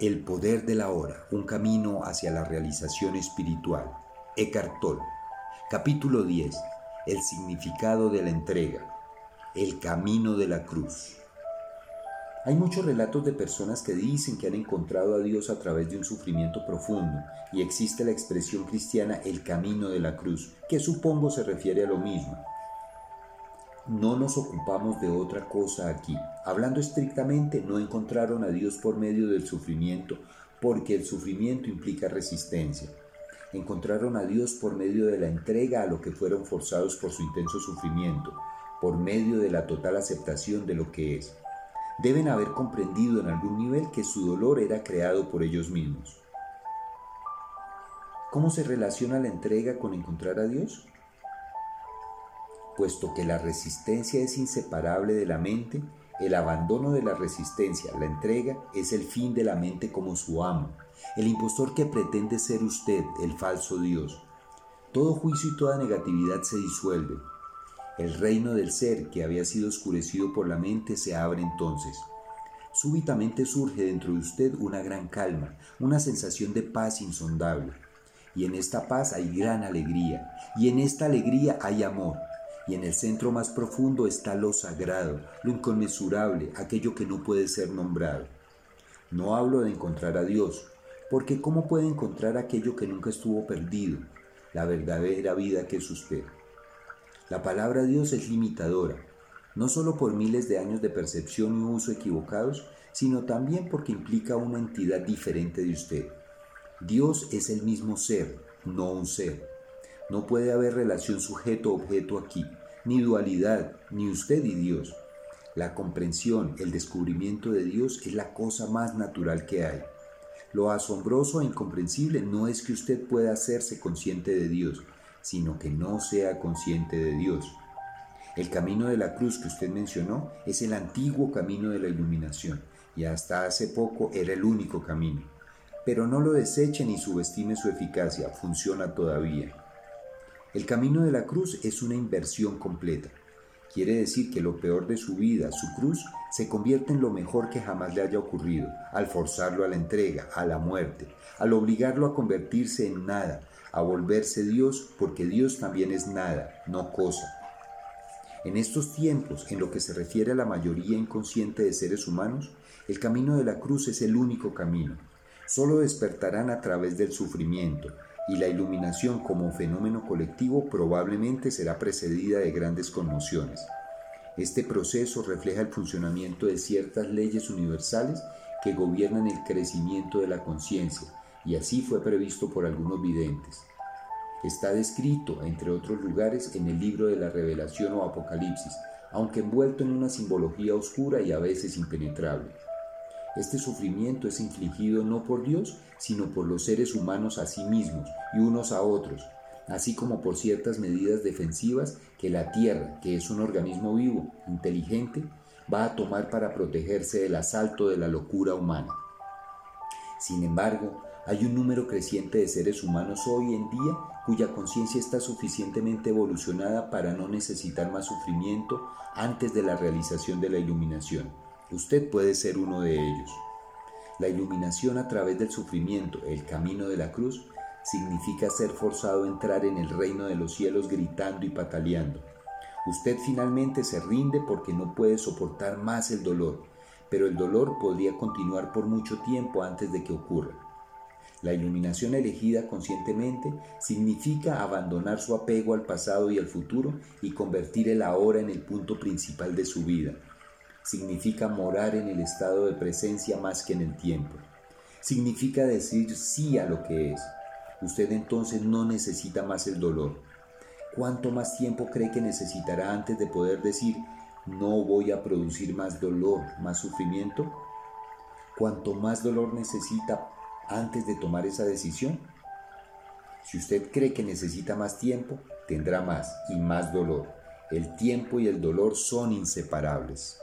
El poder de la hora, un camino hacia la realización espiritual. Eckhart. Capítulo 10. El significado de la entrega. El camino de la cruz. Hay muchos relatos de personas que dicen que han encontrado a Dios a través de un sufrimiento profundo y existe la expresión cristiana el camino de la cruz, que supongo se refiere a lo mismo no nos ocupamos de otra cosa aquí. Hablando estrictamente, no encontraron a Dios por medio del sufrimiento, porque el sufrimiento implica resistencia. Encontraron a Dios por medio de la entrega a lo que fueron forzados por su intenso sufrimiento, por medio de la total aceptación de lo que es. Deben haber comprendido en algún nivel que su dolor era creado por ellos mismos. ¿Cómo se relaciona la entrega con encontrar a Dios? Puesto que la resistencia es inseparable de la mente, el abandono de la resistencia, la entrega, es el fin de la mente como su amo, el impostor que pretende ser usted, el falso Dios. Todo juicio y toda negatividad se disuelve. El reino del ser que había sido oscurecido por la mente se abre entonces. Súbitamente surge dentro de usted una gran calma, una sensación de paz insondable. Y en esta paz hay gran alegría, y en esta alegría hay amor, y en el centro más profundo está lo sagrado, lo inconmensurable, aquello que no puede ser nombrado. No hablo de encontrar a Dios, porque ¿cómo puede encontrar aquello que nunca estuvo perdido, la verdadera vida que es usted? La palabra Dios es limitadora, no solo por miles de años de percepción y uso equivocados, sino también porque implica una entidad diferente de usted. Dios es el mismo ser, no un ser. No puede haber relación sujeto-objeto aquí, ni dualidad, ni usted y Dios. La comprensión, el descubrimiento de Dios es la cosa más natural que hay. Lo asombroso e incomprensible no es que usted pueda hacerse consciente de Dios, sino que no sea consciente de Dios. El camino de la cruz que usted mencionó es el antiguo camino de la iluminación y hasta hace poco era el único camino. Pero no lo deseche ni subestime su eficacia, funciona todavía. El camino de la cruz es una inversión completa. Quiere decir que lo peor de su vida, su cruz, se convierte en lo mejor que jamás le haya ocurrido, al forzarlo a la entrega, a la muerte, al obligarlo a convertirse en nada, a volverse Dios, porque Dios también es nada, no cosa. En estos tiempos, en lo que se refiere a la mayoría inconsciente de seres humanos, el camino de la cruz es el único camino. Solo despertarán a través del sufrimiento, y la iluminación como fenómeno colectivo probablemente será precedida de grandes conmociones. Este proceso refleja el funcionamiento de ciertas leyes universales que gobiernan el crecimiento de la conciencia, y así fue previsto por algunos videntes. Está descrito, entre otros lugares, en el libro de la Revelación o Apocalipsis, aunque envuelto en una simbología oscura y a veces impenetrable. Este sufrimiento es infligido no por Dios, sino por los seres humanos a sí mismos y unos a otros, así como por ciertas medidas defensivas que la Tierra, que es un organismo vivo, inteligente, va a tomar para protegerse del asalto de la locura humana. Sin embargo, hay un número creciente de seres humanos hoy en día cuya conciencia está suficientemente evolucionada para no necesitar más sufrimiento antes de la realización de la iluminación. Usted puede ser uno de ellos. La iluminación a través del sufrimiento, el camino de la cruz, significa ser forzado a entrar en el reino de los cielos gritando y pataleando. Usted finalmente se rinde porque no puede soportar más el dolor, pero el dolor podría continuar por mucho tiempo antes de que ocurra. La iluminación elegida conscientemente significa abandonar su apego al pasado y al futuro y convertir el ahora en el punto principal de su vida, significa morar en el estado de presencia más que en el tiempo. Significa decir sí a lo que es. Usted entonces no necesita más el dolor. ¿Cuánto más tiempo cree que necesitará antes de poder decir no voy a producir más dolor, más sufrimiento? ¿Cuánto más dolor necesita antes de tomar esa decisión? Si usted cree que necesita más tiempo, tendrá más y más dolor. El tiempo y el dolor son inseparables.